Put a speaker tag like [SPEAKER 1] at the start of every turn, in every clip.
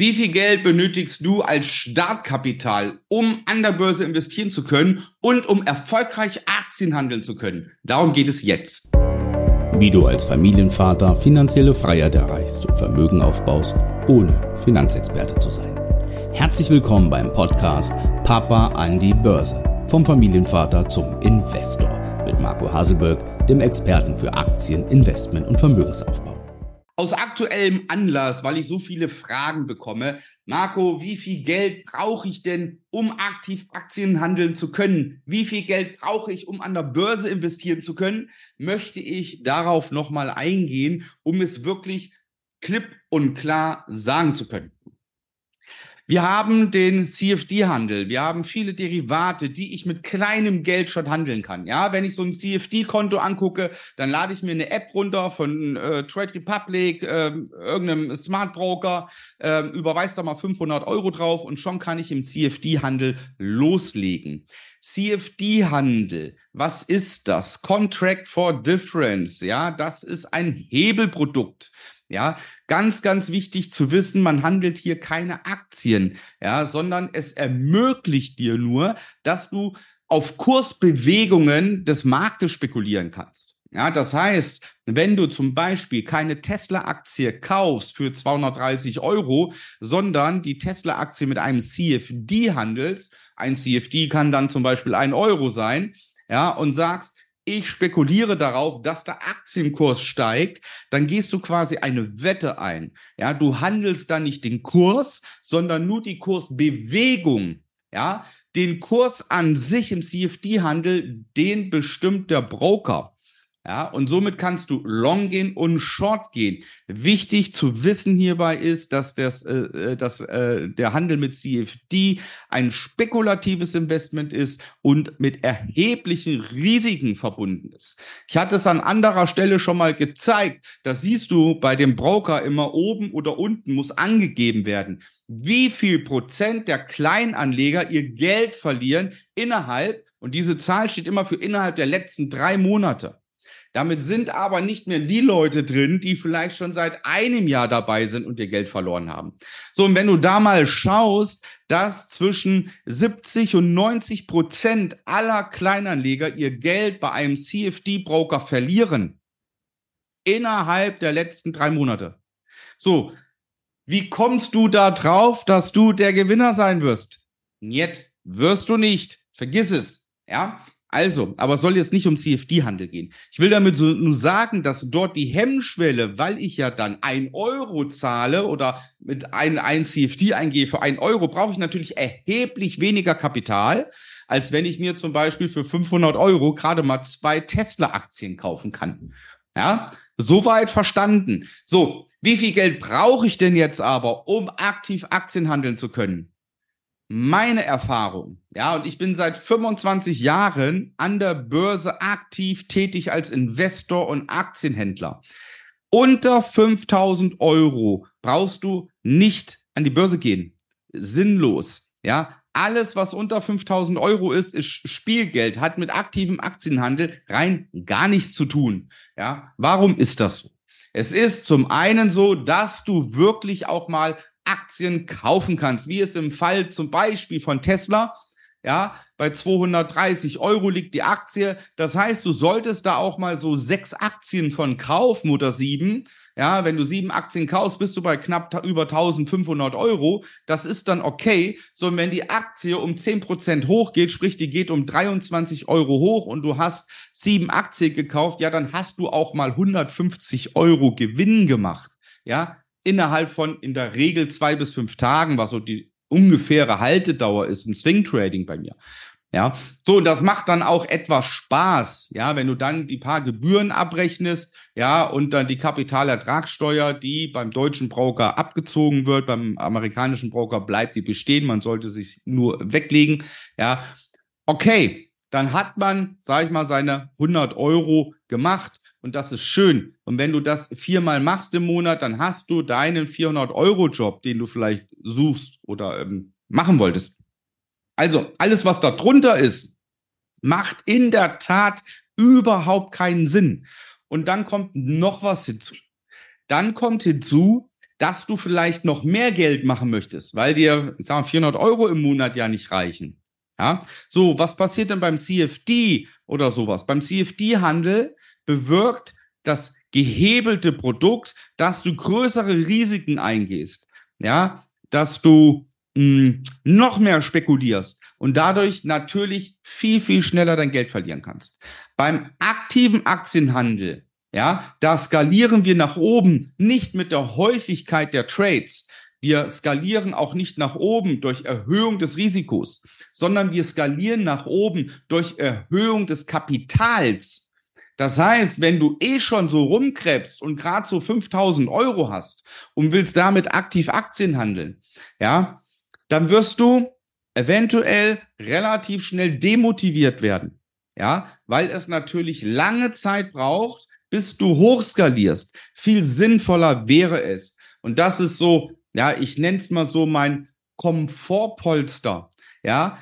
[SPEAKER 1] Wie viel Geld benötigst du als Startkapital, um an der Börse investieren zu können und um erfolgreich Aktien handeln zu können? Darum geht es jetzt.
[SPEAKER 2] Wie du als Familienvater finanzielle Freiheit erreichst und Vermögen aufbaust, ohne Finanzexperte zu sein. Herzlich willkommen beim Podcast Papa an die Börse. Vom Familienvater zum Investor mit Marco Haselberg, dem Experten für Aktien, Investment und Vermögensaufbau
[SPEAKER 1] aus aktuellem Anlass, weil ich so viele Fragen bekomme. Marco, wie viel Geld brauche ich denn, um aktiv Aktien handeln zu können? Wie viel Geld brauche ich, um an der Börse investieren zu können? Möchte ich darauf nochmal eingehen, um es wirklich klipp und klar sagen zu können. Wir haben den CFD-Handel. Wir haben viele Derivate, die ich mit kleinem Geld schon handeln kann. Ja, wenn ich so ein CFD-Konto angucke, dann lade ich mir eine App runter von äh, Trade Republic, äh, irgendeinem Smart Broker, äh, überweist da mal 500 Euro drauf und schon kann ich im CFD-Handel loslegen. CFD-Handel, was ist das? Contract for Difference, ja, das ist ein Hebelprodukt. Ja, ganz, ganz wichtig zu wissen, man handelt hier keine Aktien, ja, sondern es ermöglicht dir nur, dass du auf Kursbewegungen des Marktes spekulieren kannst. Ja, das heißt, wenn du zum Beispiel keine Tesla-Aktie kaufst für 230 Euro, sondern die Tesla-Aktie mit einem CFD handelst, ein CFD kann dann zum Beispiel ein Euro sein, ja, und sagst, ich spekuliere darauf, dass der Aktienkurs steigt, dann gehst du quasi eine Wette ein. Ja, du handelst dann nicht den Kurs, sondern nur die Kursbewegung. Ja, den Kurs an sich im CFD-Handel, den bestimmt der Broker. Ja, und somit kannst du long gehen und short gehen. Wichtig zu wissen hierbei ist, dass, das, äh, äh dass äh, der Handel mit CFD ein spekulatives Investment ist und mit erheblichen Risiken verbunden ist. Ich hatte es an anderer Stelle schon mal gezeigt. Da siehst du bei dem Broker immer oben oder unten muss angegeben werden, wie viel Prozent der Kleinanleger ihr Geld verlieren innerhalb, und diese Zahl steht immer für innerhalb der letzten drei Monate. Damit sind aber nicht mehr die Leute drin, die vielleicht schon seit einem Jahr dabei sind und ihr Geld verloren haben. So, und wenn du da mal schaust, dass zwischen 70 und 90 Prozent aller Kleinanleger ihr Geld bei einem CFD-Broker verlieren, innerhalb der letzten drei Monate. So, wie kommst du da drauf, dass du der Gewinner sein wirst? Niet, wirst du nicht. Vergiss es. Ja, also, aber es soll jetzt nicht um CFD-Handel gehen. Ich will damit so nur sagen, dass dort die Hemmschwelle, weil ich ja dann ein Euro zahle oder mit ein, ein CFD eingehe für ein Euro, brauche ich natürlich erheblich weniger Kapital, als wenn ich mir zum Beispiel für 500 Euro gerade mal zwei Tesla-Aktien kaufen kann. Ja, soweit verstanden. So, wie viel Geld brauche ich denn jetzt aber, um aktiv Aktien handeln zu können? Meine Erfahrung, ja, und ich bin seit 25 Jahren an der Börse aktiv tätig als Investor und Aktienhändler. Unter 5000 Euro brauchst du nicht an die Börse gehen. Sinnlos, ja. Alles, was unter 5000 Euro ist, ist Spielgeld, hat mit aktivem Aktienhandel rein gar nichts zu tun. Ja, warum ist das so? Es ist zum einen so, dass du wirklich auch mal Aktien kaufen kannst, wie es im Fall zum Beispiel von Tesla, ja, bei 230 Euro liegt die Aktie. Das heißt, du solltest da auch mal so sechs Aktien von kaufen oder sieben. Ja, wenn du sieben Aktien kaufst, bist du bei knapp über 1500 Euro. Das ist dann okay. So, wenn die Aktie um 10% hochgeht, sprich, die geht um 23 Euro hoch und du hast sieben Aktien gekauft, ja, dann hast du auch mal 150 Euro Gewinn gemacht. Ja, innerhalb von in der Regel zwei bis fünf Tagen, was so die ungefähre Haltedauer ist im Swing Trading bei mir. Ja, so, und das macht dann auch etwas Spaß, ja, wenn du dann die paar Gebühren abrechnest, ja, und dann die Kapitalertragssteuer, die beim deutschen Broker abgezogen wird, beim amerikanischen Broker bleibt die bestehen, man sollte sich nur weglegen, ja. Okay, dann hat man, sag ich mal, seine 100 Euro gemacht und das ist schön. Und wenn du das viermal machst im Monat, dann hast du deinen 400-Euro-Job, den du vielleicht suchst oder ähm, machen wolltest. Also alles, was da drunter ist, macht in der Tat überhaupt keinen Sinn. Und dann kommt noch was hinzu. Dann kommt hinzu, dass du vielleicht noch mehr Geld machen möchtest, weil dir, ich sag mal, 400 Euro im Monat ja nicht reichen. Ja, so, was passiert denn beim CFD oder sowas? Beim CFD-Handel bewirkt das gehebelte Produkt, dass du größere Risiken eingehst. Ja, dass du mh, hm, noch mehr spekulierst und dadurch natürlich viel, viel schneller dein Geld verlieren kannst. Beim aktiven Aktienhandel ja, da skalieren wir nach oben nicht mit der Häufigkeit der Trades. Wir skalieren auch nicht nach oben durch Erhöhung des Risikos, sondern wir skalieren nach oben durch Erhöhung des Kapitals. Das heißt, wenn du eh schon so rumkrebst und gerade so 5000 Euro hast und willst damit aktiv Aktien handeln, ja, dann wirst du eventuell relativ schnell demotiviert werden. Ja, weil es natürlich lange Zeit braucht, bis du hochskalierst. Viel sinnvoller wäre es. Und das ist so, ja, ich nenne es mal so mein Komfortpolster. Ja,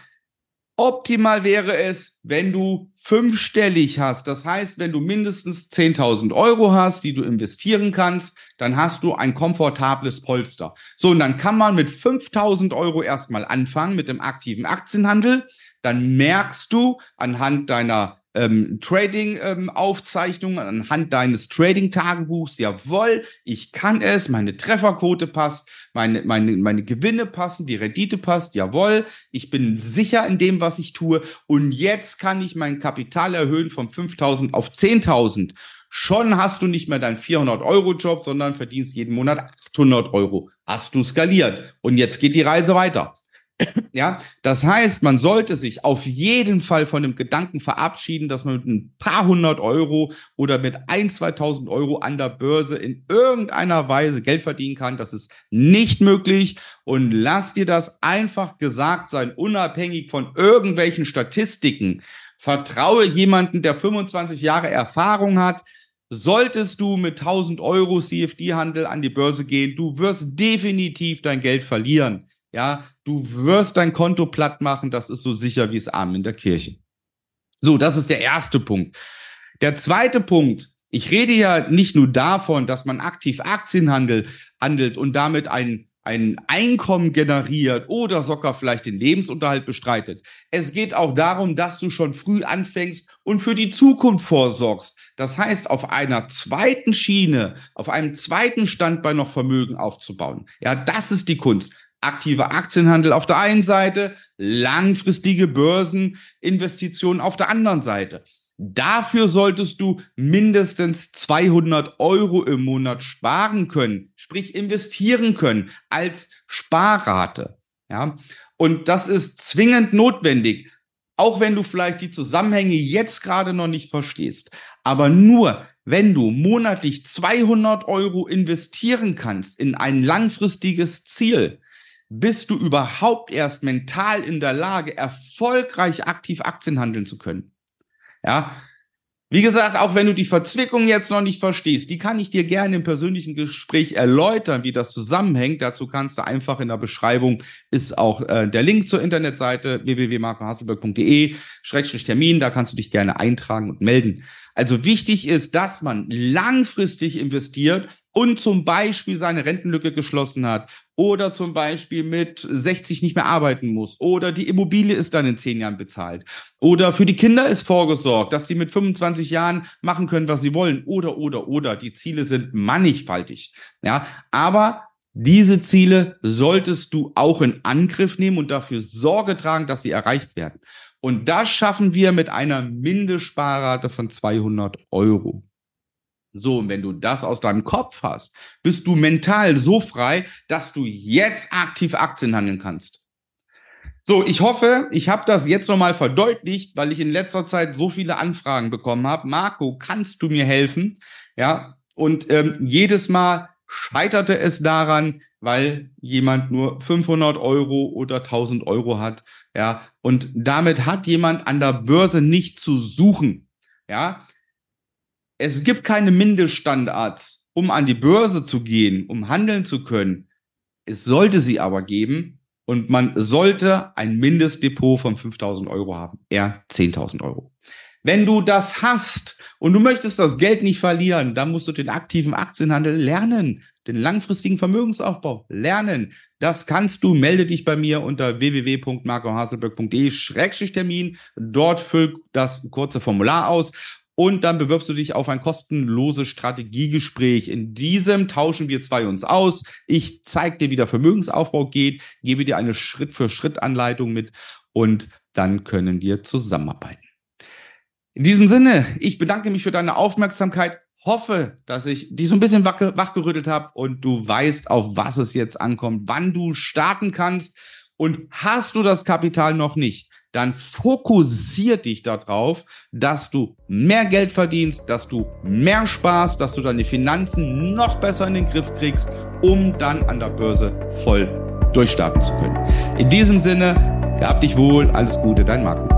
[SPEAKER 1] Optimal wäre es, wenn du fünfstellig hast. Das heißt, wenn du mindestens 10.000 Euro hast, die du investieren kannst, dann hast du ein komfortables Polster. So, und dann kann man mit 5.000 Euro erstmal anfangen mit dem aktiven Aktienhandel. Dann merkst du anhand deiner ähm, Trading-Aufzeichnungen, ähm, anhand deines Trading-Tagebuchs, jawohl, ich kann es, meine Trefferquote passt, meine, meine, meine Gewinne passen, die Rendite passt, jawohl, ich bin sicher in dem, was ich tue und jetzt kann ich mein Kapital erhöhen von 5.000 auf 10.000. Schon hast du nicht mehr deinen 400-Euro-Job, sondern verdienst jeden Monat 800 Euro. Hast du skaliert. Und jetzt geht die Reise weiter. Ja, das heißt, man sollte sich auf jeden Fall von dem Gedanken verabschieden, dass man mit ein paar hundert Euro oder mit ein, 2000 Euro an der Börse in irgendeiner Weise Geld verdienen kann. Das ist nicht möglich. Und lass dir das einfach gesagt sein, unabhängig von irgendwelchen Statistiken. Vertraue jemanden, der 25 Jahre Erfahrung hat. Solltest du mit 1000 Euro CFD-Handel an die Börse gehen, du wirst definitiv dein Geld verlieren. Ja, du wirst dein Konto platt machen, das ist so sicher wie es Arm in der Kirche. So, das ist der erste Punkt. Der zweite Punkt, ich rede ja nicht nur davon, dass man aktiv Aktien handelt, handelt und damit ein ein Einkommen generiert oder sogar vielleicht den Lebensunterhalt bestreitet. Es geht auch darum, dass du schon früh anfängst und für die Zukunft vorsorgst. Das heißt, auf einer zweiten Schiene, auf einem zweiten Standbein noch Vermögen aufzubauen. Ja, das ist die Kunst aktiver Aktienhandel auf der einen Seite, langfristige Börseninvestitionen auf der anderen Seite. Dafür solltest du mindestens 200 Euro im Monat sparen können, sprich investieren können als Sparrate. Ja, und das ist zwingend notwendig, auch wenn du vielleicht die Zusammenhänge jetzt gerade noch nicht verstehst. Aber nur wenn du monatlich 200 Euro investieren kannst in ein langfristiges Ziel, bist du überhaupt erst mental in der Lage, erfolgreich aktiv Aktien handeln zu können. Ja. Wie gesagt, auch wenn du die Verzwickung jetzt noch nicht verstehst, die kann ich dir gerne im persönlichen Gespräch erläutern, wie das zusammenhängt. Dazu kannst du einfach in der Beschreibung ist auch äh, der Link zur Internetseite www.marcohasselberg.de-termin. Da kannst du dich gerne eintragen und melden. Also wichtig ist, dass man langfristig investiert und zum Beispiel seine Rentenlücke geschlossen hat oder zum Beispiel mit 60 nicht mehr arbeiten muss oder die Immobilie ist dann in zehn Jahren bezahlt oder für die Kinder ist vorgesorgt, dass sie mit 25 Jahren machen können, was sie wollen oder, oder, oder. Die Ziele sind mannigfaltig. Ja, aber diese Ziele solltest du auch in Angriff nehmen und dafür Sorge tragen, dass sie erreicht werden. Und das schaffen wir mit einer Mindestsparrate von 200 Euro. So, und wenn du das aus deinem Kopf hast, bist du mental so frei, dass du jetzt aktiv Aktien handeln kannst. So, ich hoffe, ich habe das jetzt nochmal verdeutlicht, weil ich in letzter Zeit so viele Anfragen bekommen habe. Marco, kannst du mir helfen? Ja, und ähm, jedes Mal scheiterte es daran, weil jemand nur 500 Euro oder 1000 Euro hat. Ja, und damit hat jemand an der Börse nichts zu suchen. Ja, es gibt keine Mindeststandards, um an die Börse zu gehen, um handeln zu können. Es sollte sie aber geben und man sollte ein Mindestdepot von 5000 Euro haben, eher 10.000 Euro. Wenn du das hast und du möchtest das Geld nicht verlieren, dann musst du den aktiven Aktienhandel lernen, den langfristigen Vermögensaufbau lernen. Das kannst du. Melde dich bei mir unter www.marcohaselberg.de-termin. Dort füll das kurze Formular aus und dann bewirbst du dich auf ein kostenloses Strategiegespräch. In diesem tauschen wir zwei uns aus. Ich zeige dir, wie der Vermögensaufbau geht, gebe dir eine Schritt-für-Schritt-Anleitung mit und dann können wir zusammenarbeiten. In diesem Sinne, ich bedanke mich für deine Aufmerksamkeit. Hoffe, dass ich dich so ein bisschen wachgerüttelt habe und du weißt, auf was es jetzt ankommt, wann du starten kannst. Und hast du das Kapital noch nicht, dann fokussier dich darauf, dass du mehr Geld verdienst, dass du mehr Spaß, dass du deine Finanzen noch besser in den Griff kriegst, um dann an der Börse voll durchstarten zu können. In diesem Sinne, gab dich wohl, alles Gute, dein Marco.